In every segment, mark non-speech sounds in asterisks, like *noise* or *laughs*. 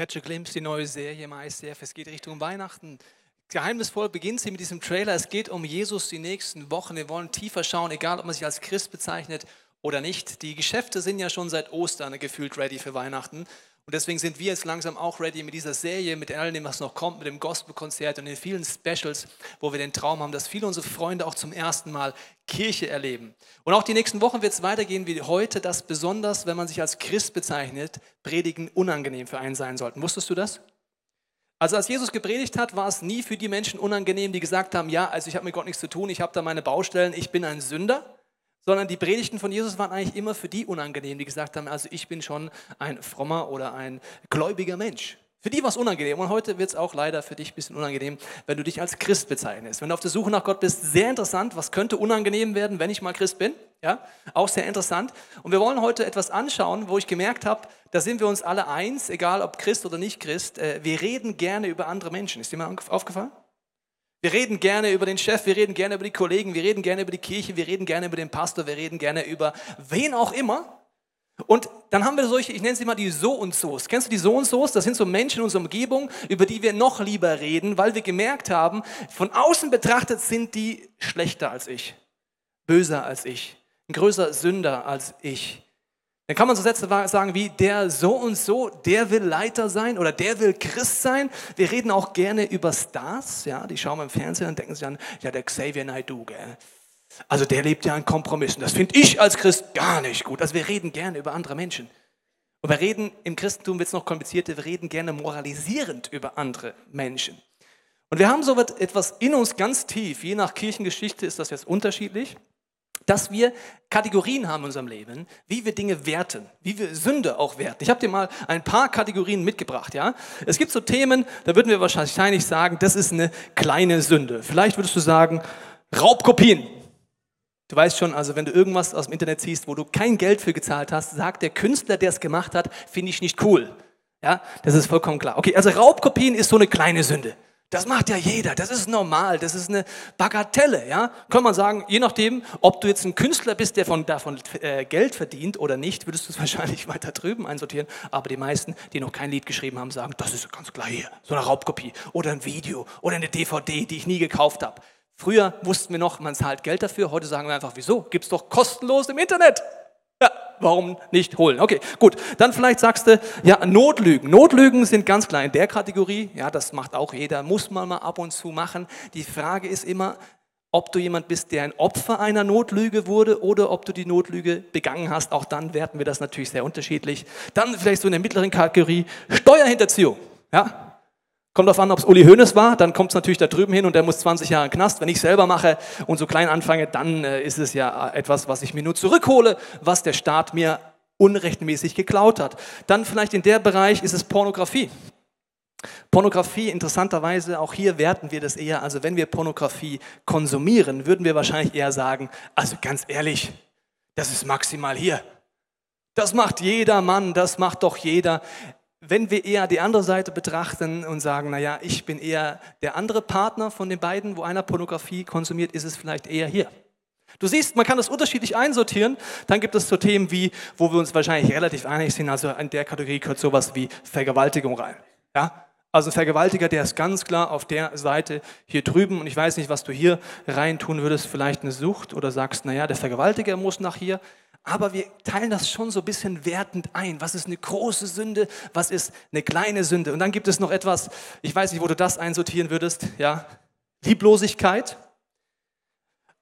Catch a Glimpse, die neue Serie im ICF. Es geht Richtung Weihnachten. Geheimnisvoll beginnt sie mit diesem Trailer. Es geht um Jesus die nächsten Wochen. Wir wollen tiefer schauen, egal ob man sich als Christ bezeichnet oder nicht. Die Geschäfte sind ja schon seit Ostern gefühlt ready für Weihnachten. Und deswegen sind wir jetzt langsam auch ready mit dieser Serie, mit all dem, was noch kommt, mit dem Gospelkonzert und den vielen Specials, wo wir den Traum haben, dass viele unserer Freunde auch zum ersten Mal Kirche erleben. Und auch die nächsten Wochen wird es weitergehen wie heute, dass besonders, wenn man sich als Christ bezeichnet, Predigen unangenehm für einen sein sollten. Wusstest du das? Also als Jesus gepredigt hat, war es nie für die Menschen unangenehm, die gesagt haben, ja, also ich habe mit Gott nichts zu tun, ich habe da meine Baustellen, ich bin ein Sünder sondern die Predigten von Jesus waren eigentlich immer für die unangenehm, die gesagt haben, also ich bin schon ein frommer oder ein gläubiger Mensch. Für die war es unangenehm und heute wird es auch leider für dich ein bisschen unangenehm, wenn du dich als Christ bezeichnest. Wenn du auf der Suche nach Gott bist, sehr interessant, was könnte unangenehm werden, wenn ich mal Christ bin? Ja, auch sehr interessant. Und wir wollen heute etwas anschauen, wo ich gemerkt habe, da sind wir uns alle eins, egal ob Christ oder nicht Christ. Äh, wir reden gerne über andere Menschen. Ist dir mal aufgefallen? Wir reden gerne über den Chef, wir reden gerne über die Kollegen, wir reden gerne über die Kirche, wir reden gerne über den Pastor, wir reden gerne über wen auch immer. Und dann haben wir solche, ich nenne sie mal die So und So's. Kennst du die So und So's? Das sind so Menschen in unserer Umgebung, über die wir noch lieber reden, weil wir gemerkt haben, von außen betrachtet sind die schlechter als ich, böser als ich, ein größer Sünder als ich. Dann kann man so Sätze sagen wie der so und so, der will Leiter sein oder der will Christ sein. Wir reden auch gerne über Stars, ja, die schauen wir im Fernsehen und denken sich an, ja, der Xavier Naidoo, gell. Also der lebt ja in Kompromissen. Das finde ich als Christ gar nicht gut. Also wir reden gerne über andere Menschen. Und wir reden, im Christentum wird es noch komplizierter, wir reden gerne moralisierend über andere Menschen. Und wir haben so etwas in uns ganz tief, je nach Kirchengeschichte ist das jetzt unterschiedlich dass wir Kategorien haben in unserem Leben, wie wir Dinge werten, wie wir Sünde auch werten. Ich habe dir mal ein paar Kategorien mitgebracht. Ja? Es gibt so Themen, da würden wir wahrscheinlich sagen, das ist eine kleine Sünde. Vielleicht würdest du sagen, Raubkopien. Du weißt schon, also wenn du irgendwas aus dem Internet siehst, wo du kein Geld für gezahlt hast, sagt der Künstler, der es gemacht hat, finde ich nicht cool. Ja, das ist vollkommen klar. Okay, also Raubkopien ist so eine kleine Sünde. Das macht ja jeder, das ist normal, das ist eine Bagatelle, ja. Kann man sagen, je nachdem, ob du jetzt ein Künstler bist, der von, davon äh, Geld verdient oder nicht, würdest du es *laughs* wahrscheinlich weiter drüben einsortieren. Aber die meisten, die noch kein Lied geschrieben haben, sagen, das ist ganz klar hier, so eine Raubkopie oder ein Video oder eine DVD, die ich nie gekauft habe. Früher wussten wir noch, man zahlt Geld dafür, heute sagen wir einfach, wieso? Gibt's doch kostenlos im Internet. Ja, warum nicht holen? Okay, gut. Dann vielleicht sagst du, ja, Notlügen. Notlügen sind ganz klar in der Kategorie. Ja, das macht auch jeder, muss man mal ab und zu machen. Die Frage ist immer, ob du jemand bist, der ein Opfer einer Notlüge wurde oder ob du die Notlüge begangen hast. Auch dann werten wir das natürlich sehr unterschiedlich. Dann vielleicht so in der mittleren Kategorie Steuerhinterziehung. Ja, Kommt darauf an, ob es Uli Hoeneß war, dann kommt es natürlich da drüben hin und der muss 20 Jahre in Knast. Wenn ich selber mache und so klein anfange, dann äh, ist es ja etwas, was ich mir nur zurückhole, was der Staat mir unrechtmäßig geklaut hat. Dann vielleicht in der Bereich ist es Pornografie. Pornografie, interessanterweise, auch hier werten wir das eher, also wenn wir Pornografie konsumieren, würden wir wahrscheinlich eher sagen, also ganz ehrlich, das ist maximal hier. Das macht jeder Mann, das macht doch jeder wenn wir eher die andere Seite betrachten und sagen, naja, ich bin eher der andere Partner von den beiden, wo einer Pornografie konsumiert, ist es vielleicht eher hier. Du siehst, man kann das unterschiedlich einsortieren. Dann gibt es so Themen wie, wo wir uns wahrscheinlich relativ einig sind, also in der Kategorie gehört sowas wie Vergewaltigung rein. Ja? Also ein Vergewaltiger, der ist ganz klar auf der Seite hier drüben und ich weiß nicht, was du hier rein tun würdest, vielleicht eine Sucht oder sagst, naja, der Vergewaltiger muss nach hier aber wir teilen das schon so ein bisschen wertend ein. Was ist eine große Sünde? Was ist eine kleine Sünde? Und dann gibt es noch etwas, ich weiß nicht, wo du das einsortieren würdest, ja, Lieblosigkeit.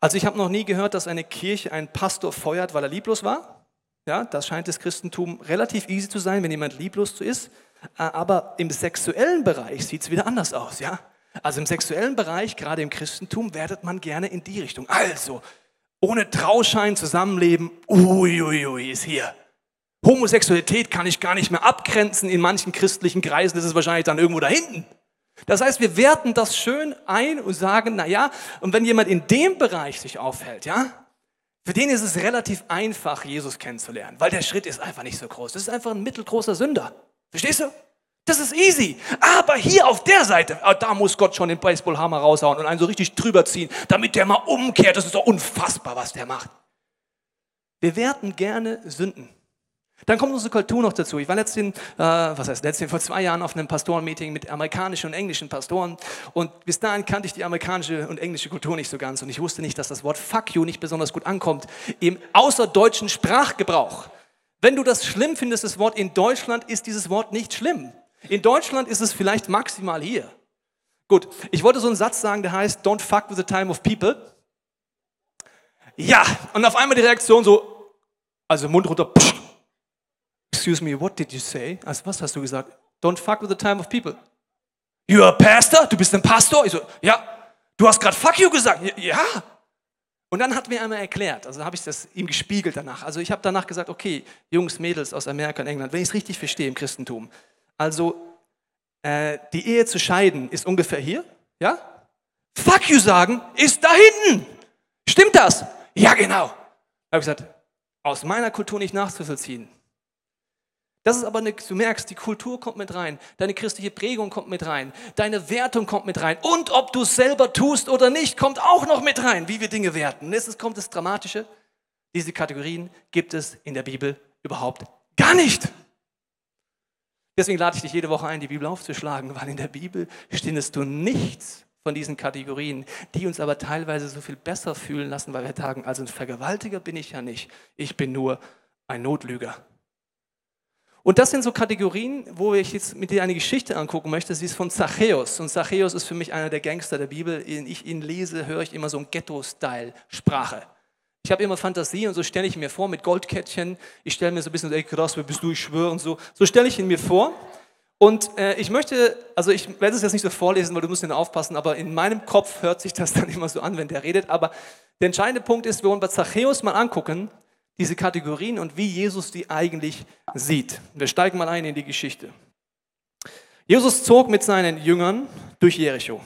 Also ich habe noch nie gehört, dass eine Kirche einen Pastor feuert, weil er lieblos war. Ja, das scheint das Christentum relativ easy zu sein, wenn jemand lieblos ist. Aber im sexuellen Bereich sieht es wieder anders aus, ja. Also im sexuellen Bereich, gerade im Christentum, wertet man gerne in die Richtung. Also, ohne Trauschein zusammenleben, uiuiui, ui, ist hier. Homosexualität kann ich gar nicht mehr abgrenzen in manchen christlichen Kreisen, ist wahrscheinlich dann irgendwo da hinten. Das heißt, wir werten das schön ein und sagen, na ja, und wenn jemand in dem Bereich sich aufhält, ja, für den ist es relativ einfach, Jesus kennenzulernen, weil der Schritt ist einfach nicht so groß. Das ist einfach ein mittelgroßer Sünder. Verstehst du? Das ist easy. Aber hier auf der Seite, ah, da muss Gott schon den Baseballhammer raushauen und einen so richtig drüber ziehen, damit der mal umkehrt. Das ist doch unfassbar, was der macht. Wir werten gerne Sünden. Dann kommt unsere Kultur noch dazu. Ich war letztens, äh, was heißt letztens, vor zwei Jahren auf einem Pastorenmeeting mit amerikanischen und englischen Pastoren und bis dahin kannte ich die amerikanische und englische Kultur nicht so ganz und ich wusste nicht, dass das Wort Fuck you nicht besonders gut ankommt im außerdeutschen Sprachgebrauch. Wenn du das schlimm findest, das Wort in Deutschland, ist dieses Wort nicht schlimm. In Deutschland ist es vielleicht maximal hier. Gut, ich wollte so einen Satz sagen, der heißt, don't fuck with the time of people. Ja, und auf einmal die Reaktion so, also Mund runter, psch, Excuse me, what did you say? Also was hast du gesagt? Don't fuck with the time of people. You're a pastor? Du bist ein Pastor? Ich so, ja. Du hast gerade fuck you gesagt. Ja. Und dann hat mir einmal erklärt, also habe ich das ihm gespiegelt danach. Also ich habe danach gesagt, okay, Jungs, Mädels aus Amerika und England, wenn ich es richtig verstehe im Christentum. Also äh, die Ehe zu scheiden ist ungefähr hier, ja? Fuck you sagen ist da hinten. Stimmt das? Ja, genau. Da habe ich gesagt, aus meiner Kultur nicht nachzuvollziehen. Das ist aber eine, du merkst, die Kultur kommt mit rein, deine christliche Prägung kommt mit rein, deine Wertung kommt mit rein und ob du es selber tust oder nicht, kommt auch noch mit rein, wie wir Dinge werten. Jetzt kommt das Dramatische, diese Kategorien gibt es in der Bibel überhaupt gar nicht. Deswegen lade ich dich jede Woche ein, die Bibel aufzuschlagen, weil in der Bibel findest du nichts von diesen Kategorien, die uns aber teilweise so viel besser fühlen lassen, weil wir sagen, also ein Vergewaltiger bin ich ja nicht, ich bin nur ein Notlüger. Und das sind so Kategorien, wo ich jetzt mit dir eine Geschichte angucken möchte. Sie ist von Zachäus. Und Zachäus ist für mich einer der Gangster der Bibel. Wenn ich ihn lese, höre ich immer so ein Ghetto-Style-Sprache. Ich habe immer Fantasie und so stelle ich mir vor mit Goldkettchen. Ich stelle mir so ein bisschen, ey krass, wer bist du, ich schwöre und so. So stelle ich ihn mir vor. Und äh, ich möchte, also ich werde es jetzt nicht so vorlesen, weil du musst ihn aufpassen, aber in meinem Kopf hört sich das *laughs* dann immer so an, wenn der redet. Aber der entscheidende Punkt ist, wir wollen bei Zachäus mal angucken, diese Kategorien und wie Jesus die eigentlich sieht. Wir steigen mal ein in die Geschichte. Jesus zog mit seinen Jüngern durch Jericho.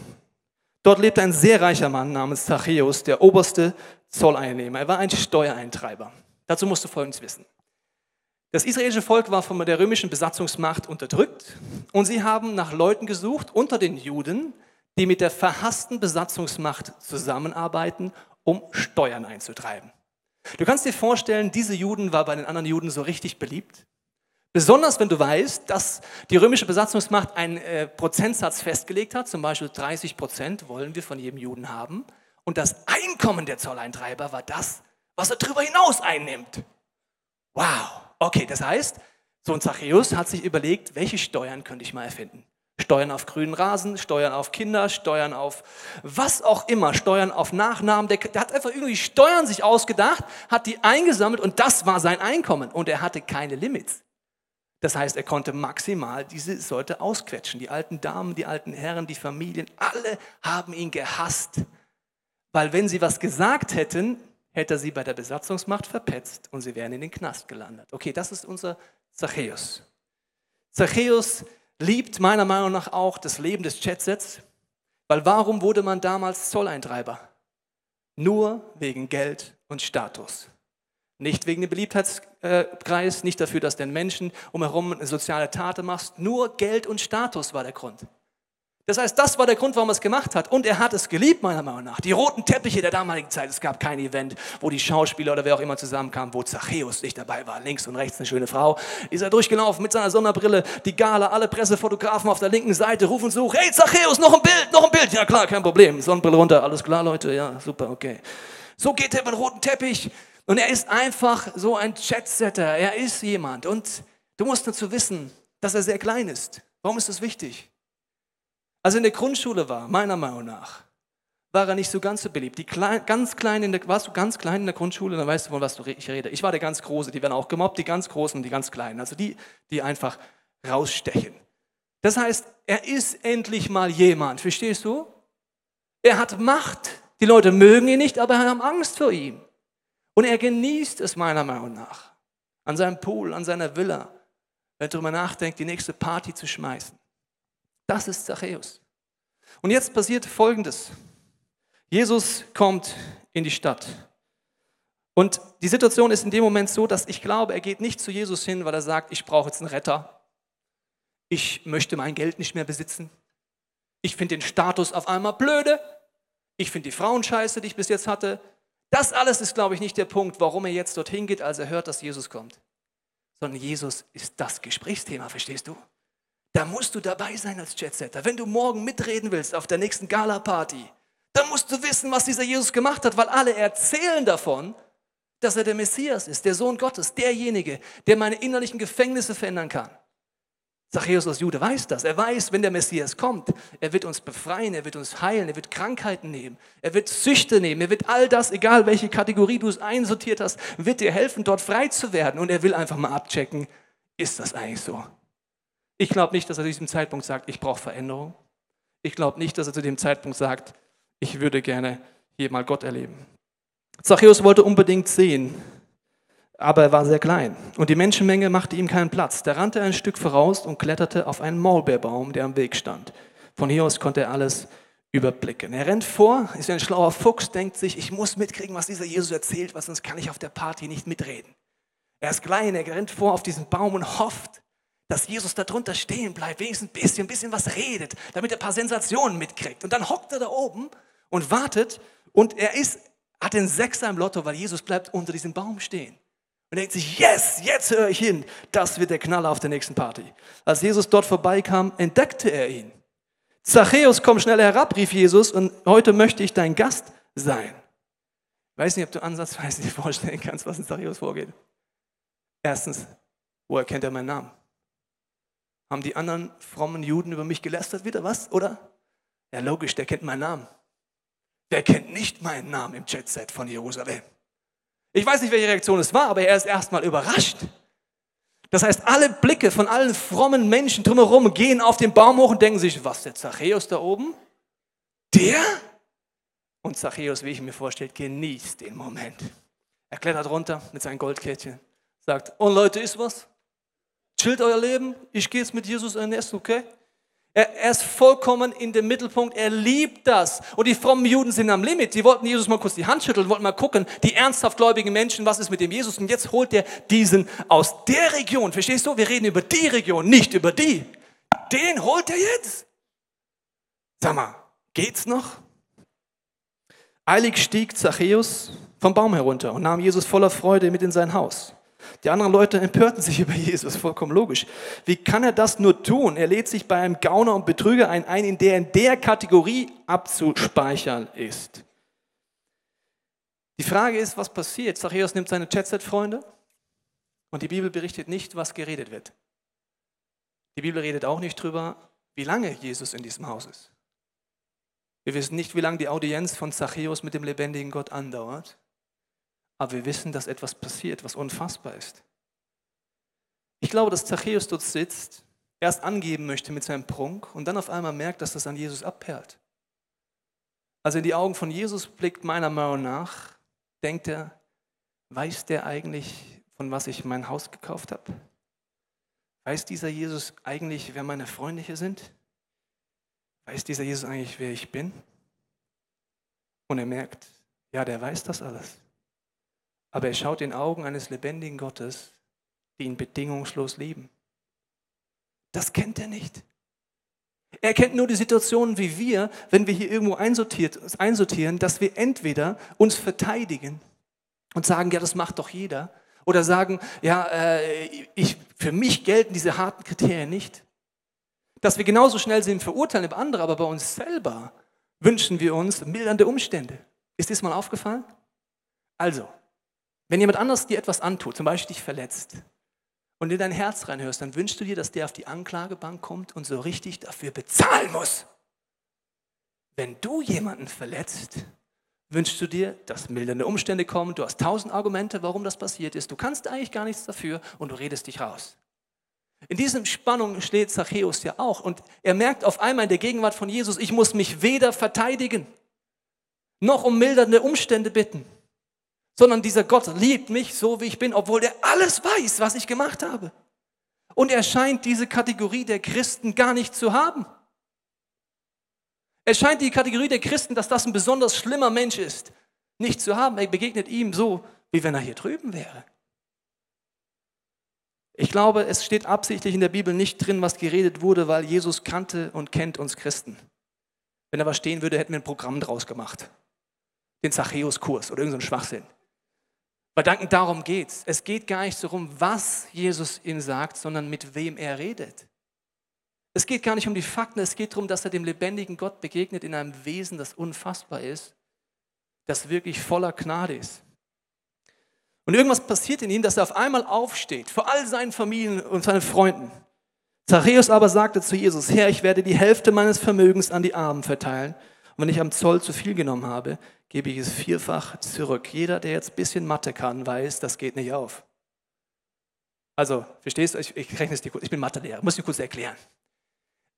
Dort lebte ein sehr reicher Mann namens Zachäus, der oberste Zolleinnehmer. Er war ein Steuereintreiber. Dazu musst du Folgendes wissen. Das israelische Volk war von der römischen Besatzungsmacht unterdrückt und sie haben nach Leuten gesucht unter den Juden, die mit der verhassten Besatzungsmacht zusammenarbeiten, um Steuern einzutreiben. Du kannst dir vorstellen, diese Juden war bei den anderen Juden so richtig beliebt. Besonders wenn du weißt, dass die römische Besatzungsmacht einen äh, Prozentsatz festgelegt hat, zum Beispiel 30 Prozent wollen wir von jedem Juden haben. Und das Einkommen der Zolleintreiber war das, was er darüber hinaus einnimmt. Wow, okay, das heißt, so ein Zachäus hat sich überlegt, welche Steuern könnte ich mal erfinden. Steuern auf grünen Rasen, Steuern auf Kinder, Steuern auf was auch immer, Steuern auf Nachnamen. Der, der, hat einfach irgendwie Steuern sich ausgedacht, hat die eingesammelt und das war sein Einkommen. Und er hatte keine Limits. Das heißt, er konnte maximal diese Leute ausquetschen. Die alten Damen, die alten Herren, die Familien, alle haben ihn gehasst. Weil wenn sie was gesagt hätten, hätte er sie bei der Besatzungsmacht verpetzt und sie wären in den Knast gelandet. Okay, das ist unser Zachäus. Zachäus liebt meiner Meinung nach auch das Leben des Jetsets, weil warum wurde man damals Zolleintreiber? Nur wegen Geld und Status. Nicht wegen dem Beliebtheitskreis, nicht dafür, dass den Menschen umherum eine soziale Tat machst. Nur Geld und Status war der Grund. Das heißt, das war der Grund, warum er es gemacht hat. Und er hat es geliebt, meiner Meinung nach. Die roten Teppiche der damaligen Zeit. Es gab kein Event, wo die Schauspieler oder wer auch immer zusammenkamen, wo Zachäus nicht dabei war. Links und rechts eine schöne Frau. Ist er durchgelaufen mit seiner Sonderbrille. Die Gala, alle Pressefotografen auf der linken Seite rufen so, hey Zachäus, noch ein Bild, noch ein Bild. Ja klar, kein Problem. Sonnenbrille runter, alles klar, Leute. Ja, super, okay. So geht er über den roten Teppich. Und er ist einfach so ein Chatsetter. Er ist jemand. Und du musst dazu wissen, dass er sehr klein ist. Warum ist das wichtig? Als er in der Grundschule war, meiner Meinung nach, war er nicht so ganz so beliebt. Die klein, ganz klein in der, warst du ganz klein in der Grundschule, dann weißt du, von was ich rede. Ich war der ganz Große, die werden auch gemobbt, die ganz Großen und die ganz Kleinen. Also die, die einfach rausstechen. Das heißt, er ist endlich mal jemand, verstehst du? Er hat Macht. Die Leute mögen ihn nicht, aber haben Angst vor ihm. Und er genießt es meiner Meinung nach. An seinem Pool, an seiner Villa, wenn er darüber nachdenkt, die nächste Party zu schmeißen. Das ist Zachäus. Und jetzt passiert Folgendes. Jesus kommt in die Stadt. Und die Situation ist in dem Moment so, dass ich glaube, er geht nicht zu Jesus hin, weil er sagt, ich brauche jetzt einen Retter. Ich möchte mein Geld nicht mehr besitzen. Ich finde den Status auf einmal blöde. Ich finde die Frauenscheiße, die ich bis jetzt hatte. Das alles ist, glaube ich, nicht der Punkt, warum er jetzt dorthin geht, als er hört, dass Jesus kommt sondern Jesus ist das Gesprächsthema, verstehst du? Da musst du dabei sein als Jetsetter. Wenn du morgen mitreden willst auf der nächsten Gala-Party, dann musst du wissen, was dieser Jesus gemacht hat, weil alle erzählen davon, dass er der Messias ist, der Sohn Gottes, derjenige, der meine innerlichen Gefängnisse verändern kann. Zachäus als Jude weiß das. Er weiß, wenn der Messias kommt, er wird uns befreien, er wird uns heilen, er wird Krankheiten nehmen, er wird Süchte nehmen, er wird all das, egal welche Kategorie du es einsortiert hast, wird dir helfen, dort frei zu werden. Und er will einfach mal abchecken, ist das eigentlich so? Ich glaube nicht, dass er zu diesem Zeitpunkt sagt, ich brauche Veränderung. Ich glaube nicht, dass er zu dem Zeitpunkt sagt, ich würde gerne hier mal Gott erleben. Zachäus wollte unbedingt sehen, aber er war sehr klein und die Menschenmenge machte ihm keinen Platz. Da rannte er ein Stück voraus und kletterte auf einen Maulbeerbaum, der am Weg stand. Von hier aus konnte er alles überblicken. Er rennt vor, ist ein schlauer Fuchs, denkt sich, ich muss mitkriegen, was dieser Jesus erzählt, weil sonst kann ich auf der Party nicht mitreden. Er ist klein, er rennt vor auf diesen Baum und hofft, dass Jesus da drunter stehen bleibt, wenigstens ein bisschen, ein bisschen was redet, damit er ein paar Sensationen mitkriegt. Und dann hockt er da oben und wartet und er ist, hat den Sechser im Lotto, weil Jesus bleibt unter diesem Baum stehen und denkt sich, yes, jetzt höre ich hin. Das wird der Knaller auf der nächsten Party. Als Jesus dort vorbeikam, entdeckte er ihn. Zachäus, komm schnell herab, rief Jesus, und heute möchte ich dein Gast sein. Ich weiß nicht, ob du ansatzweise dir vorstellen kannst, was in Zachäus vorgeht. Erstens, woher kennt er meinen Namen? Haben die anderen frommen Juden über mich gelästert wieder, was, oder? Ja, logisch, der kennt meinen Namen. Der kennt nicht meinen Namen im Jetset von Jerusalem. Ich weiß nicht, welche Reaktion es war, aber er ist erstmal überrascht. Das heißt, alle Blicke von allen frommen Menschen drumherum gehen auf den Baum hoch und denken sich, was, der Zachäus da oben? Der? Und Zachäus, wie ich mir vorstelle, genießt den Moment. Er klettert runter mit seinem Goldkettchen, sagt, und Leute, ist was? Chillt euer Leben, ich gehe jetzt mit Jesus ein Essen, okay? Er, er, ist vollkommen in dem Mittelpunkt, er liebt das. Und die frommen Juden sind am Limit. Die wollten Jesus mal kurz die Hand schütteln, wollten mal gucken, die ernsthaft gläubigen Menschen, was ist mit dem Jesus? Und jetzt holt er diesen aus der Region. Verstehst du? Wir reden über die Region, nicht über die. Den holt er jetzt. Sag mal, geht's noch? Eilig stieg Zachäus vom Baum herunter und nahm Jesus voller Freude mit in sein Haus. Die anderen Leute empörten sich *laughs* über Jesus, vollkommen logisch. Wie kann er das nur tun? Er lädt sich bei einem Gauner und Betrüger ein, ein in der in der Kategorie abzuspeichern ist. Die Frage ist, was passiert? Zachäus nimmt seine Chatset-Freunde und die Bibel berichtet nicht, was geredet wird. Die Bibel redet auch nicht darüber, wie lange Jesus in diesem Haus ist. Wir wissen nicht, wie lange die Audienz von Zachäus mit dem lebendigen Gott andauert aber wir wissen, dass etwas passiert, was unfassbar ist. Ich glaube, dass Zachäus dort sitzt, erst angeben möchte mit seinem Prunk und dann auf einmal merkt, dass das an Jesus abperlt. Also in die Augen von Jesus blickt meiner Meinung nach, denkt er, weiß der eigentlich, von was ich mein Haus gekauft habe? Weiß dieser Jesus eigentlich, wer meine Freunde hier sind? Weiß dieser Jesus eigentlich, wer ich bin? Und er merkt, ja, der weiß das alles. Aber er schaut in Augen eines lebendigen Gottes, die ihn bedingungslos lieben. Das kennt er nicht. Er kennt nur die Situation wie wir, wenn wir hier irgendwo einsortieren, dass wir entweder uns verteidigen und sagen, ja, das macht doch jeder, oder sagen, ja, äh, ich, für mich gelten diese harten Kriterien nicht. Dass wir genauso schnell sind, verurteilen über andere, aber bei uns selber wünschen wir uns mildernde Umstände. Ist das mal aufgefallen? Also, wenn jemand anders dir etwas antut, zum Beispiel dich verletzt, und in dein Herz reinhörst, dann wünschst du dir, dass der auf die Anklagebank kommt und so richtig dafür bezahlen muss. Wenn du jemanden verletzt, wünschst du dir, dass mildernde Umstände kommen, du hast tausend Argumente, warum das passiert ist, du kannst eigentlich gar nichts dafür und du redest dich raus. In diesem Spannung steht Zachäus ja auch und er merkt auf einmal in der Gegenwart von Jesus, ich muss mich weder verteidigen, noch um mildernde Umstände bitten sondern dieser Gott liebt mich so, wie ich bin, obwohl er alles weiß, was ich gemacht habe. Und er scheint diese Kategorie der Christen gar nicht zu haben. Er scheint die Kategorie der Christen, dass das ein besonders schlimmer Mensch ist, nicht zu haben. Er begegnet ihm so, wie wenn er hier drüben wäre. Ich glaube, es steht absichtlich in der Bibel nicht drin, was geredet wurde, weil Jesus kannte und kennt uns Christen. Wenn er was stehen würde, hätten wir ein Programm draus gemacht. Den Zachäus-Kurs oder irgendeinen Schwachsinn. Weil danken darum geht's. Es geht gar nicht darum, was Jesus ihm sagt, sondern mit wem er redet. Es geht gar nicht um die Fakten, es geht darum, dass er dem lebendigen Gott begegnet in einem Wesen, das unfassbar ist, das wirklich voller Gnade ist. Und irgendwas passiert in ihm, dass er auf einmal aufsteht, vor all seinen Familien und seinen Freunden. Zachäus aber sagte zu Jesus, Herr, ich werde die Hälfte meines Vermögens an die Armen verteilen. Und wenn ich am Zoll zu viel genommen habe, gebe ich es vierfach zurück. Jeder, der jetzt ein bisschen Mathe kann, weiß, das geht nicht auf. Also, verstehst du? Ich, ich rechne es dir kurz. Ich bin Mathelehrer, muss dir kurz erklären.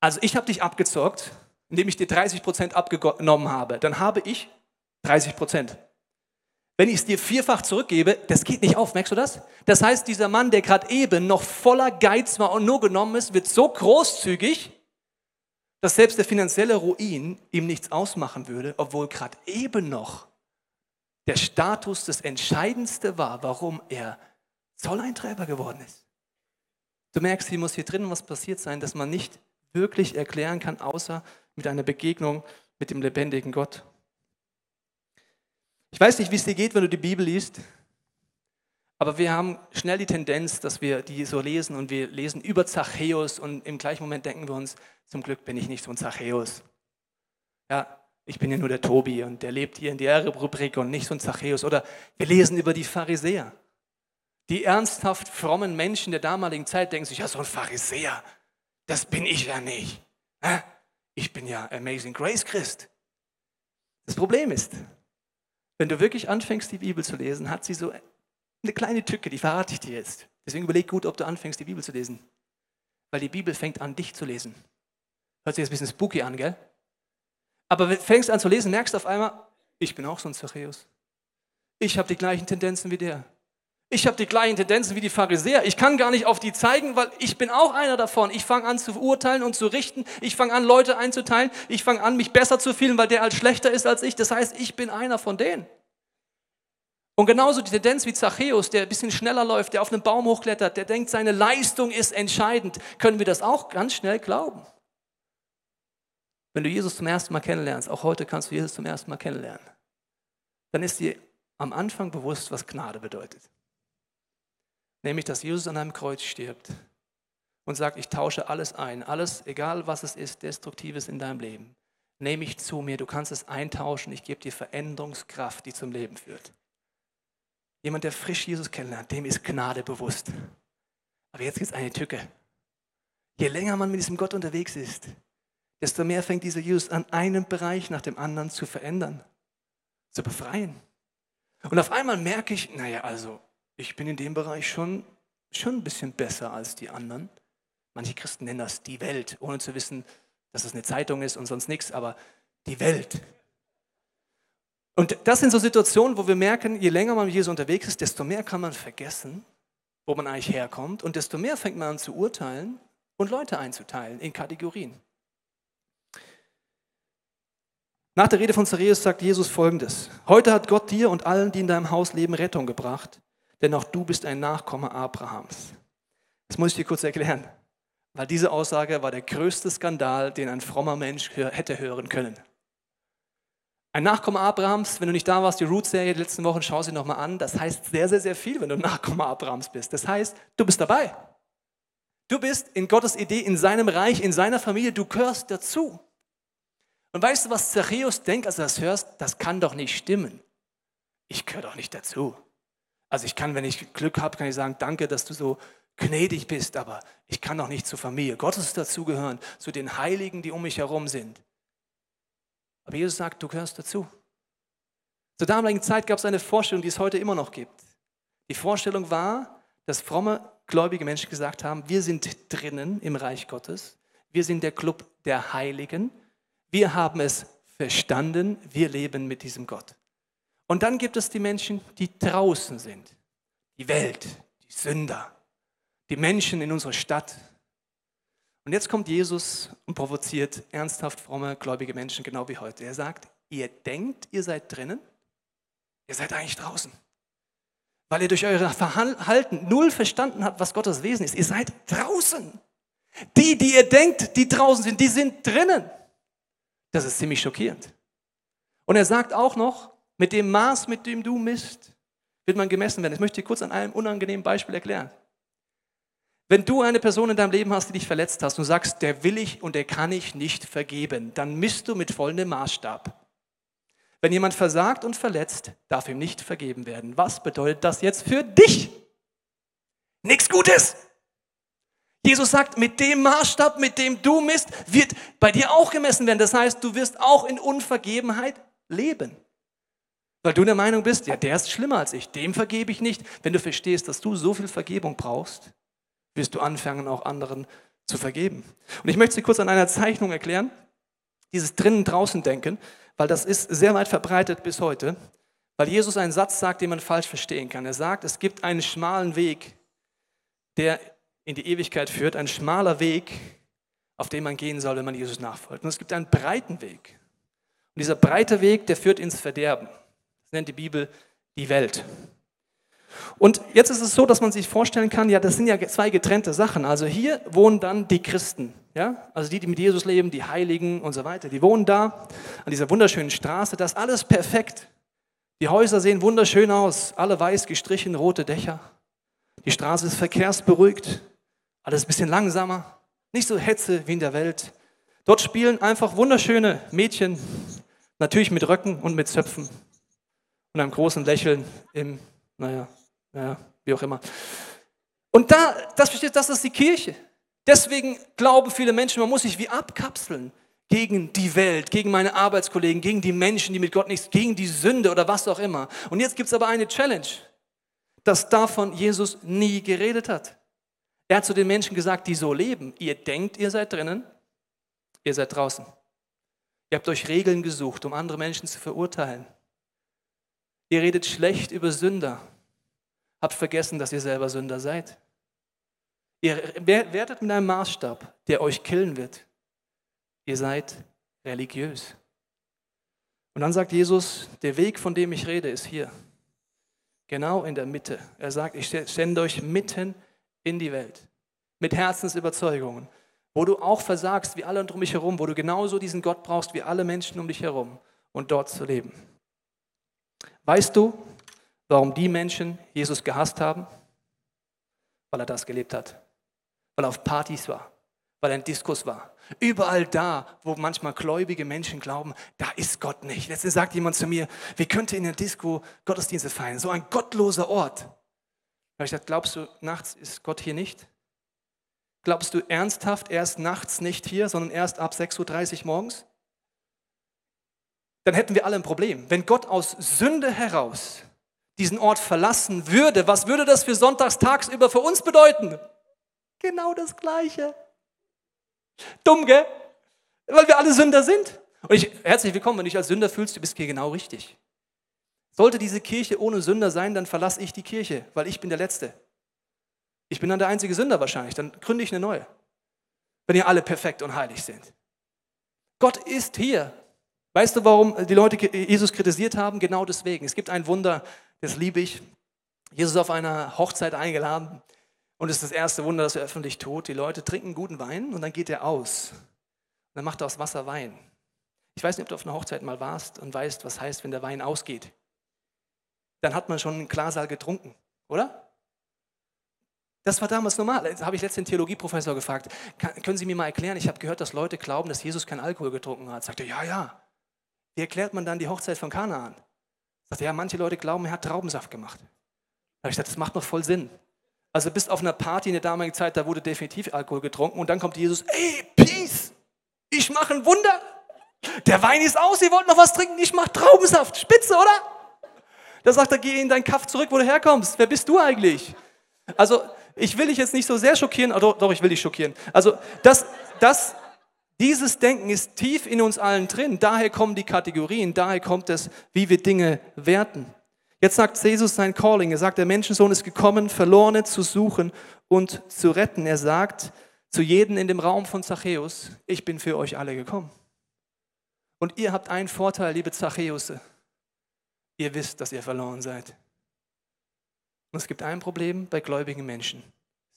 Also ich habe dich abgezockt, indem ich dir 30% abgenommen habe. Dann habe ich 30%. Wenn ich es dir vierfach zurückgebe, das geht nicht auf, merkst du das? Das heißt, dieser Mann, der gerade eben noch voller Geiz war und nur genommen ist, wird so großzügig, dass selbst der finanzielle Ruin ihm nichts ausmachen würde, obwohl gerade eben noch der Status das Entscheidendste war, warum er Zolleintreiber geworden ist. Du merkst, hier muss hier drin was passiert sein, dass man nicht wirklich erklären kann, außer mit einer Begegnung mit dem lebendigen Gott. Ich weiß nicht, wie es dir geht, wenn du die Bibel liest, aber wir haben schnell die Tendenz, dass wir die so lesen und wir lesen über Zachäus und im gleichen Moment denken wir uns, zum Glück bin ich nicht so ein Zachäus. Ja, ich bin ja nur der Tobi und der lebt hier in der Rubrik und nicht so ein Zachäus. Oder wir lesen über die Pharisäer. Die ernsthaft frommen Menschen der damaligen Zeit denken sich, ja, so ein Pharisäer, das bin ich ja nicht. Ich bin ja Amazing Grace Christ. Das Problem ist, wenn du wirklich anfängst, die Bibel zu lesen, hat sie so eine kleine Tücke, die verrate ich dir jetzt. Deswegen überleg gut, ob du anfängst, die Bibel zu lesen. Weil die Bibel fängt an, dich zu lesen. Hört sich jetzt ein bisschen spooky an, gell? Aber wenn du fängst an zu lesen, merkst du auf einmal, ich bin auch so ein Zachäus. Ich habe die gleichen Tendenzen wie der. Ich habe die gleichen Tendenzen wie die Pharisäer. Ich kann gar nicht auf die zeigen, weil ich bin auch einer davon. Ich fange an zu urteilen und zu richten. Ich fange an, Leute einzuteilen. Ich fange an, mich besser zu fühlen, weil der halt schlechter ist als ich. Das heißt, ich bin einer von denen. Und genauso die Tendenz wie Zachäus, der ein bisschen schneller läuft, der auf einen Baum hochklettert, der denkt, seine Leistung ist entscheidend, können wir das auch ganz schnell glauben. Wenn du Jesus zum ersten Mal kennenlernst, auch heute kannst du Jesus zum ersten Mal kennenlernen, dann ist dir am Anfang bewusst, was Gnade bedeutet. Nämlich, dass Jesus an einem Kreuz stirbt und sagt, ich tausche alles ein, alles, egal was es ist, Destruktives in deinem Leben, nehme ich zu mir, du kannst es eintauschen, ich gebe dir Veränderungskraft, die zum Leben führt. Jemand, der frisch Jesus kennenlernt, dem ist Gnade bewusst. Aber jetzt gibt es eine Tücke. Je länger man mit diesem Gott unterwegs ist, desto mehr fängt dieser Jesus an, einen Bereich nach dem anderen zu verändern, zu befreien. Und auf einmal merke ich, naja, also ich bin in dem Bereich schon, schon ein bisschen besser als die anderen. Manche Christen nennen das die Welt, ohne zu wissen, dass es eine Zeitung ist und sonst nichts, aber die Welt. Und das sind so Situationen, wo wir merken, je länger man mit Jesus unterwegs ist, desto mehr kann man vergessen, wo man eigentlich herkommt und desto mehr fängt man an zu urteilen und Leute einzuteilen in Kategorien. Nach der Rede von Zareus sagt Jesus folgendes: Heute hat Gott dir und allen, die in deinem Haus leben, Rettung gebracht denn auch du bist ein Nachkomme Abrahams. Das muss ich dir kurz erklären, weil diese Aussage war der größte Skandal, den ein frommer Mensch hätte hören können. Ein Nachkomme Abrahams, wenn du nicht da warst, die Root-Serie die letzten Wochen, schau sie nochmal an. Das heißt sehr, sehr, sehr viel, wenn du Nachkomme Abrahams bist. Das heißt, du bist dabei. Du bist in Gottes Idee, in seinem Reich, in seiner Familie, du gehörst dazu. Und weißt du, was Zachäus denkt, als du das hörst? Das kann doch nicht stimmen. Ich gehöre doch nicht dazu. Also ich kann, wenn ich Glück habe, kann ich sagen, danke, dass du so gnädig bist, aber ich kann doch nicht zur Familie Gottes dazugehören, zu den Heiligen, die um mich herum sind. Aber Jesus sagt, du gehörst dazu. Zur damaligen Zeit gab es eine Vorstellung, die es heute immer noch gibt. Die Vorstellung war, dass fromme, gläubige Menschen gesagt haben, wir sind drinnen im Reich Gottes, wir sind der Club der Heiligen, wir haben es verstanden, wir leben mit diesem Gott. Und dann gibt es die Menschen, die draußen sind. Die Welt, die Sünder, die Menschen in unserer Stadt. Und jetzt kommt Jesus und provoziert ernsthaft fromme, gläubige Menschen, genau wie heute. Er sagt, ihr denkt, ihr seid drinnen, ihr seid eigentlich draußen. Weil ihr durch euer Verhalten null verstanden habt, was Gottes Wesen ist. Ihr seid draußen. Die, die ihr denkt, die draußen sind, die sind drinnen. Das ist ziemlich schockierend. Und er sagt auch noch, mit dem Maß, mit dem du misst, wird man gemessen werden. Ich möchte dir kurz an einem unangenehmen Beispiel erklären. Wenn du eine Person in deinem Leben hast, die dich verletzt hast und sagst, der will ich und der kann ich nicht vergeben, dann misst du mit folgendem Maßstab. Wenn jemand versagt und verletzt, darf ihm nicht vergeben werden. Was bedeutet das jetzt für dich? Nichts Gutes. Jesus sagt, mit dem Maßstab, mit dem du misst, wird bei dir auch gemessen werden. Das heißt, du wirst auch in Unvergebenheit leben. Weil du der Meinung bist, ja, der ist schlimmer als ich, dem vergebe ich nicht. Wenn du verstehst, dass du so viel Vergebung brauchst, wirst du anfangen, auch anderen zu vergeben. Und ich möchte sie kurz an einer Zeichnung erklären, dieses drinnen-draußen-Denken, weil das ist sehr weit verbreitet bis heute, weil Jesus einen Satz sagt, den man falsch verstehen kann. Er sagt, es gibt einen schmalen Weg, der in die Ewigkeit führt, ein schmaler Weg, auf dem man gehen soll, wenn man Jesus nachfolgt. Und es gibt einen breiten Weg. Und dieser breite Weg, der führt ins Verderben. Das nennt die Bibel die Welt. Und jetzt ist es so, dass man sich vorstellen kann, ja, das sind ja zwei getrennte Sachen. Also hier wohnen dann die Christen, ja, also die, die mit Jesus leben, die Heiligen und so weiter. Die wohnen da an dieser wunderschönen Straße. Das ist alles perfekt. Die Häuser sehen wunderschön aus, alle weiß gestrichen, rote Dächer. Die Straße ist verkehrsberuhigt, alles ein bisschen langsamer, nicht so Hetze wie in der Welt. Dort spielen einfach wunderschöne Mädchen, natürlich mit Röcken und mit Zöpfen und einem großen Lächeln im, naja, naja, wie auch immer. Und da, das versteht, das ist die Kirche. Deswegen glauben viele Menschen, man muss sich wie abkapseln gegen die Welt, gegen meine Arbeitskollegen, gegen die Menschen, die mit Gott nichts, gegen die Sünde oder was auch immer. Und jetzt gibt es aber eine Challenge dass davon Jesus nie geredet hat. Er hat zu den Menschen gesagt, die so leben, ihr denkt, ihr seid drinnen, ihr seid draußen. Ihr habt euch Regeln gesucht, um andere Menschen zu verurteilen. Ihr redet schlecht über Sünder, habt vergessen, dass ihr selber Sünder seid. Ihr werdet mit einem Maßstab, der euch killen wird. Ihr seid religiös. Und dann sagt Jesus, der Weg, von dem ich rede, ist hier. Genau in der Mitte. Er sagt, ich sende euch mitten in die Welt. Mit Herzensüberzeugungen. Wo du auch versagst, wie alle um dich herum. Wo du genauso diesen Gott brauchst, wie alle Menschen um dich herum. Und dort zu leben. Weißt du, warum die Menschen Jesus gehasst haben? Weil er das gelebt hat. Weil er auf Partys war. Weil er ein Diskus war. Überall da, wo manchmal gläubige Menschen glauben, da ist Gott nicht. Letztens sagt jemand zu mir, wie könnte in der Disco Gottesdienste feiern? So ein gottloser Ort. Da habe ich gesagt, glaubst du, nachts ist Gott hier nicht? Glaubst du ernsthaft, er ist nachts nicht hier, sondern erst ab 6.30 Uhr morgens? Dann hätten wir alle ein Problem. Wenn Gott aus Sünde heraus diesen Ort verlassen würde, was würde das für sonntags tagsüber für uns bedeuten? Genau das Gleiche. Dumm, gell? Weil wir alle Sünder sind. Und ich, herzlich willkommen, wenn du dich als Sünder fühlst, du bist hier genau richtig. Sollte diese Kirche ohne Sünder sein, dann verlasse ich die Kirche, weil ich bin der Letzte. Ich bin dann der einzige Sünder wahrscheinlich, dann gründe ich eine neue. Wenn ihr alle perfekt und heilig sind. Gott ist hier. Weißt du, warum die Leute Jesus kritisiert haben? Genau deswegen. Es gibt ein Wunder, das liebe ich. Jesus auf einer Hochzeit eingeladen. Und es ist das erste Wunder, das er öffentlich tut. Die Leute trinken guten Wein und dann geht er aus. Und dann macht er aus Wasser Wein. Ich weiß nicht, ob du auf einer Hochzeit mal warst und weißt, was heißt, wenn der Wein ausgeht. Dann hat man schon einen Klarsaal getrunken, oder? Das war damals normal. Da habe ich letztens den Theologieprofessor gefragt, können Sie mir mal erklären, ich habe gehört, dass Leute glauben, dass Jesus keinen Alkohol getrunken hat. Sagte, ja, ja. Wie erklärt man dann die Hochzeit von Kanaan? Sagte, ja, manche Leute glauben, er hat Traubensaft gemacht. Da habe ich gesagt, das macht noch voll Sinn. Also bist auf einer Party in der damaligen Zeit, da wurde definitiv Alkohol getrunken und dann kommt Jesus, ey, Peace, ich mache ein Wunder. Der Wein ist aus, ihr wollt noch was trinken, ich mache Traubensaft. Spitze, oder? Da sagt er, geh in deinen Kaff zurück, wo du herkommst. Wer bist du eigentlich? Also, ich will dich jetzt nicht so sehr schockieren, doch, doch, ich will dich schockieren. Also, das, das, dieses Denken ist tief in uns allen drin. Daher kommen die Kategorien, daher kommt es, wie wir Dinge werten. Jetzt sagt Jesus sein Calling. Er sagt, der Menschensohn ist gekommen, Verlorene zu suchen und zu retten. Er sagt zu jedem in dem Raum von Zachäus, ich bin für euch alle gekommen. Und ihr habt einen Vorteil, liebe Zachäusse. Ihr wisst, dass ihr verloren seid. Und es gibt ein Problem bei gläubigen Menschen.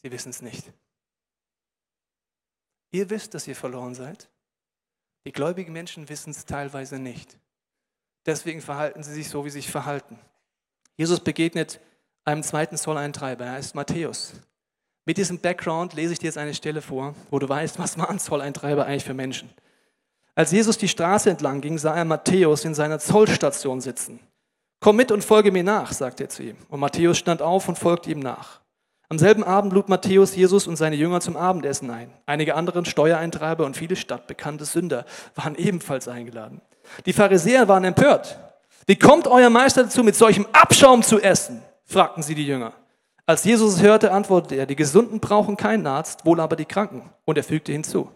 Sie wissen es nicht. Ihr wisst, dass ihr verloren seid. Die gläubigen Menschen wissen es teilweise nicht. Deswegen verhalten sie sich so, wie sie sich verhalten. Jesus begegnet einem zweiten Zolleintreiber, er heißt Matthäus. Mit diesem Background lese ich dir jetzt eine Stelle vor, wo du weißt, was waren Zolleintreiber eigentlich für Menschen. Als Jesus die Straße entlang ging, sah er Matthäus in seiner Zollstation sitzen. Komm mit und folge mir nach, sagte er zu ihm. Und Matthäus stand auf und folgte ihm nach. Am selben Abend lud Matthäus Jesus und seine Jünger zum Abendessen ein. Einige andere Steuereintreiber und viele stadtbekannte Sünder waren ebenfalls eingeladen. Die Pharisäer waren empört. Wie kommt euer Meister dazu, mit solchem Abschaum zu essen? fragten sie die Jünger. Als Jesus es hörte, antwortete er, die Gesunden brauchen keinen Arzt, wohl aber die Kranken. Und er fügte hinzu.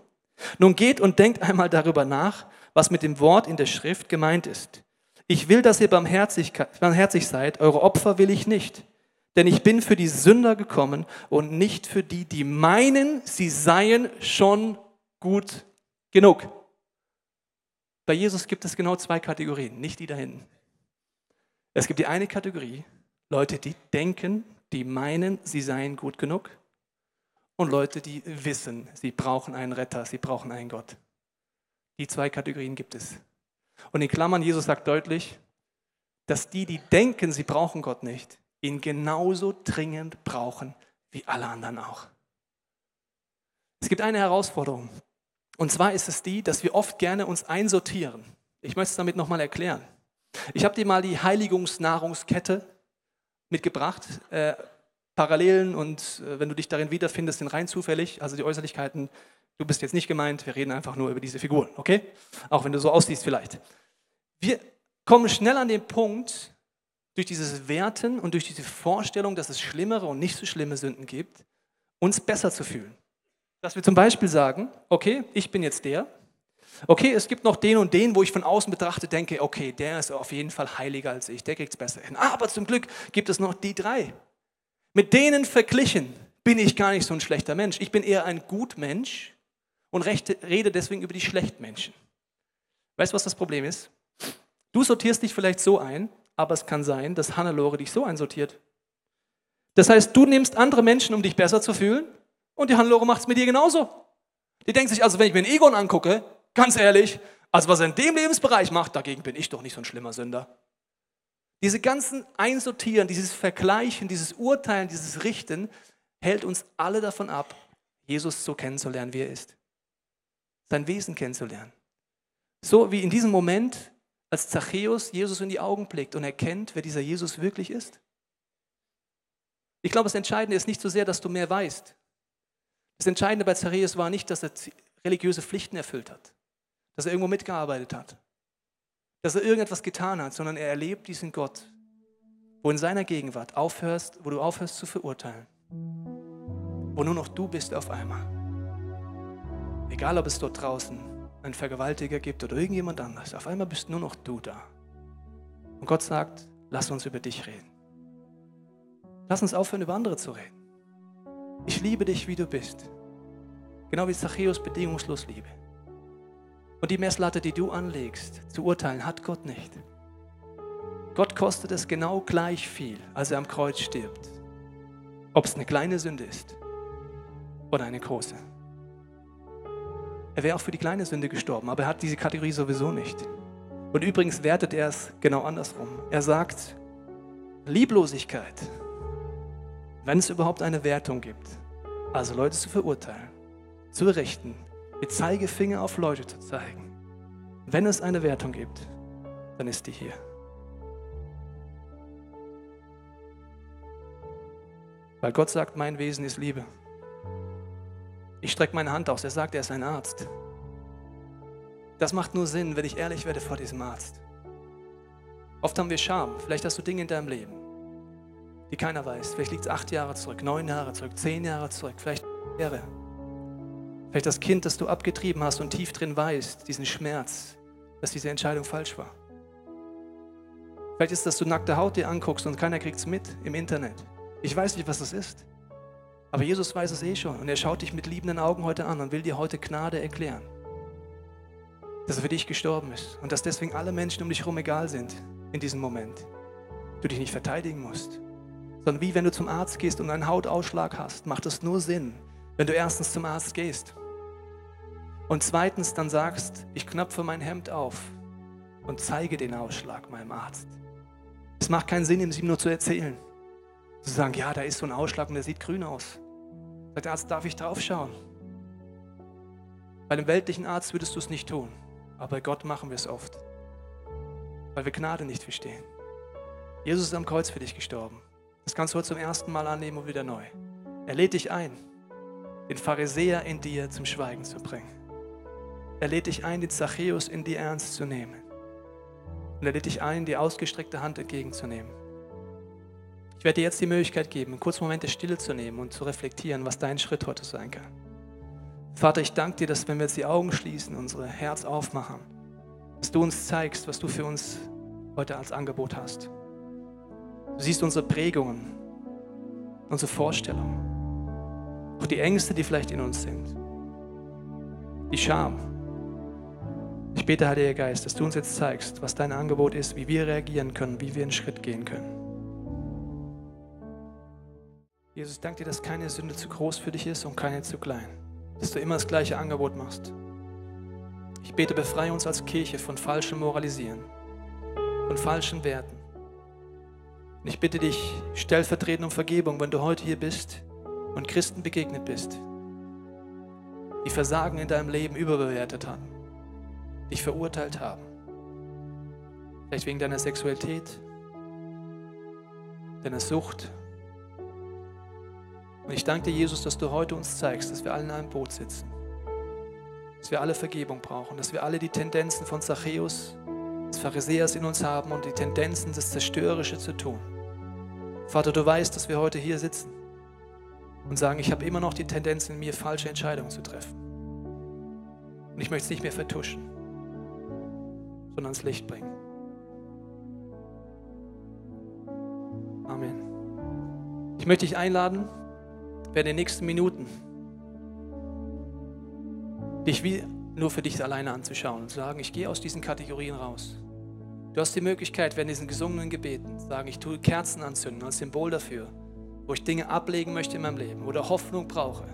Nun geht und denkt einmal darüber nach, was mit dem Wort in der Schrift gemeint ist. Ich will, dass ihr barmherzig seid, eure Opfer will ich nicht. Denn ich bin für die Sünder gekommen und nicht für die, die meinen, sie seien schon gut genug. Bei Jesus gibt es genau zwei Kategorien, nicht die da hinten. Es gibt die eine Kategorie, Leute, die denken, die meinen, sie seien gut genug. Und Leute, die wissen, sie brauchen einen Retter, sie brauchen einen Gott. Die zwei Kategorien gibt es. Und in Klammern, Jesus sagt deutlich, dass die, die denken, sie brauchen Gott nicht, ihn genauso dringend brauchen wie alle anderen auch. Es gibt eine Herausforderung. Und zwar ist es die, dass wir oft gerne uns einsortieren. Ich möchte es damit nochmal erklären. Ich habe dir mal die Heiligungsnahrungskette mitgebracht. Äh, Parallelen und äh, wenn du dich darin wiederfindest, sind rein zufällig. Also die Äußerlichkeiten, du bist jetzt nicht gemeint, wir reden einfach nur über diese Figuren, okay? Auch wenn du so aussiehst vielleicht. Wir kommen schnell an den Punkt, durch dieses Werten und durch diese Vorstellung, dass es schlimmere und nicht so schlimme Sünden gibt, uns besser zu fühlen. Dass wir zum Beispiel sagen, okay, ich bin jetzt der. Okay, es gibt noch den und den, wo ich von außen betrachte, denke, okay, der ist auf jeden Fall heiliger als ich, der kriegt es besser hin. Aber zum Glück gibt es noch die drei. Mit denen verglichen bin ich gar nicht so ein schlechter Mensch. Ich bin eher ein Gutmensch und rede deswegen über die Schlechtmenschen. Weißt du, was das Problem ist? Du sortierst dich vielleicht so ein, aber es kann sein, dass Hannelore dich so einsortiert. Das heißt, du nimmst andere Menschen, um dich besser zu fühlen, und die Hannelore macht es mit dir genauso. Die denkt sich also, wenn ich mir den Egon angucke, ganz ehrlich, also was er in dem Lebensbereich macht, dagegen bin ich doch nicht so ein schlimmer Sünder. Diese ganzen Einsortieren, dieses Vergleichen, dieses Urteilen, dieses Richten hält uns alle davon ab, Jesus so kennenzulernen, wie er ist. Sein Wesen kennenzulernen. So wie in diesem Moment als Zachäus Jesus in die Augen blickt und erkennt, wer dieser Jesus wirklich ist? Ich glaube, das Entscheidende ist nicht so sehr, dass du mehr weißt. Das Entscheidende bei Zachäus war nicht, dass er religiöse Pflichten erfüllt hat, dass er irgendwo mitgearbeitet hat, dass er irgendetwas getan hat, sondern er erlebt diesen Gott, wo in seiner Gegenwart aufhörst, wo du aufhörst zu verurteilen, wo nur noch du bist auf einmal. Egal, ob es dort draußen einen Vergewaltiger gibt oder irgendjemand anders. Auf einmal bist nur noch du da. Und Gott sagt, lass uns über dich reden. Lass uns aufhören, über andere zu reden. Ich liebe dich, wie du bist. Genau wie Zachäus bedingungslos liebe. Und die Messlatte, die du anlegst, zu urteilen, hat Gott nicht. Gott kostet es genau gleich viel, als er am Kreuz stirbt. Ob es eine kleine Sünde ist oder eine große. Er wäre auch für die kleine Sünde gestorben, aber er hat diese Kategorie sowieso nicht. Und übrigens wertet er es genau andersrum. Er sagt, Lieblosigkeit, wenn es überhaupt eine Wertung gibt, also Leute zu verurteilen, zu richten, mit Zeigefinger auf Leute zu zeigen, wenn es eine Wertung gibt, dann ist die hier. Weil Gott sagt, mein Wesen ist Liebe. Ich strecke meine Hand aus. Er sagt, er ist ein Arzt. Das macht nur Sinn, wenn ich ehrlich werde vor diesem Arzt. Oft haben wir Scham. Vielleicht hast du Dinge in deinem Leben, die keiner weiß. Vielleicht liegt es acht Jahre zurück, neun Jahre zurück, zehn Jahre zurück, vielleicht Jahre. Vielleicht das Kind, das du abgetrieben hast und tief drin weißt, diesen Schmerz, dass diese Entscheidung falsch war. Vielleicht ist es, dass du nackte Haut dir anguckst und keiner kriegt es mit im Internet. Ich weiß nicht, was das ist. Aber Jesus weiß es eh schon und er schaut dich mit liebenden Augen heute an und will dir heute Gnade erklären. Dass er für dich gestorben ist und dass deswegen alle Menschen um dich herum egal sind in diesem Moment. Du dich nicht verteidigen musst, sondern wie wenn du zum Arzt gehst und einen Hautausschlag hast, macht es nur Sinn, wenn du erstens zum Arzt gehst und zweitens dann sagst, ich knöpfe mein Hemd auf und zeige den Ausschlag meinem Arzt. Es macht keinen Sinn, ihm nur zu erzählen. Zu sagen, ja, da ist so ein Ausschlag und der sieht grün aus. Sagt der Arzt, darf ich drauf schauen? Bei einem weltlichen Arzt würdest du es nicht tun, aber bei Gott machen wir es oft, weil wir Gnade nicht verstehen. Jesus ist am Kreuz für dich gestorben. Das kannst du heute zum ersten Mal annehmen und wieder neu. Er lädt dich ein, den Pharisäer in dir zum Schweigen zu bringen. Er lädt dich ein, den Zachäus in dir ernst zu nehmen. Und er lädt dich ein, die ausgestreckte Hand entgegenzunehmen. Ich werde dir jetzt die Möglichkeit geben, einen kurzen Moment der Stille zu nehmen und zu reflektieren, was dein Schritt heute sein kann. Vater, ich danke dir, dass wenn wir jetzt die Augen schließen, unser Herz aufmachen, dass du uns zeigst, was du für uns heute als Angebot hast. Du siehst unsere Prägungen, unsere Vorstellungen, auch die Ängste, die vielleicht in uns sind, die Scham. Ich bete, Heiliger Geist, dass du uns jetzt zeigst, was dein Angebot ist, wie wir reagieren können, wie wir einen Schritt gehen können. Jesus, danke dir, dass keine Sünde zu groß für dich ist und keine zu klein. Dass du immer das gleiche Angebot machst. Ich bete, befreie uns als Kirche von falschem Moralisieren, von falschen Werten. Und ich bitte dich stellvertretend um Vergebung, wenn du heute hier bist und Christen begegnet bist, die Versagen in deinem Leben überbewertet haben, dich verurteilt haben. Vielleicht wegen deiner Sexualität, deiner Sucht. Und ich danke dir, Jesus, dass du heute uns zeigst, dass wir alle in einem Boot sitzen. Dass wir alle Vergebung brauchen, dass wir alle die Tendenzen von Zachäus, des Pharisäers in uns haben und die Tendenzen, das Zerstörerische zu tun. Vater, du weißt, dass wir heute hier sitzen und sagen, ich habe immer noch die Tendenz in mir, falsche Entscheidungen zu treffen. Und ich möchte es nicht mehr vertuschen, sondern ans Licht bringen. Amen. Ich möchte dich einladen, werde in den nächsten Minuten dich wie nur für dich alleine anzuschauen und sagen, ich gehe aus diesen Kategorien raus. Du hast die Möglichkeit, während diesen gesungenen Gebeten, sagen, ich tue Kerzen anzünden als Symbol dafür, wo ich Dinge ablegen möchte in meinem Leben oder Hoffnung brauche.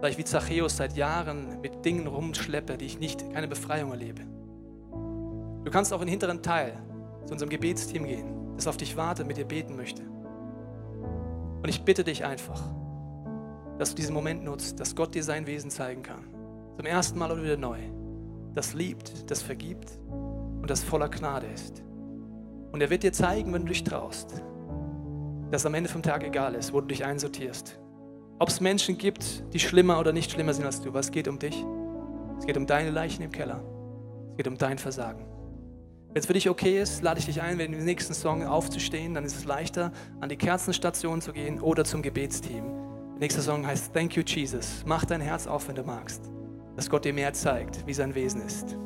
Weil ich wie Zachäus seit Jahren mit Dingen rumschleppe, die ich nicht, keine Befreiung erlebe. Du kannst auch in den hinteren Teil zu unserem Gebetsteam gehen, das auf dich wartet, mit dir beten möchte. Und ich bitte dich einfach, dass du diesen Moment nutzt, dass Gott dir sein Wesen zeigen kann. Zum ersten Mal oder wieder neu. Das liebt, das vergibt und das voller Gnade ist. Und er wird dir zeigen, wenn du dich traust, dass am Ende vom Tag egal ist, wo du dich einsortierst. Ob es Menschen gibt, die schlimmer oder nicht schlimmer sind als du, was geht um dich? Es geht um deine Leichen im Keller. Es geht um dein Versagen. Wenn es für dich okay ist, lade ich dich ein, wenn im nächsten Song aufzustehen, dann ist es leichter, an die Kerzenstation zu gehen oder zum Gebetsteam. Der nächste Song heißt Thank You Jesus. Mach dein Herz auf, wenn du magst, dass Gott dir mehr zeigt, wie sein Wesen ist.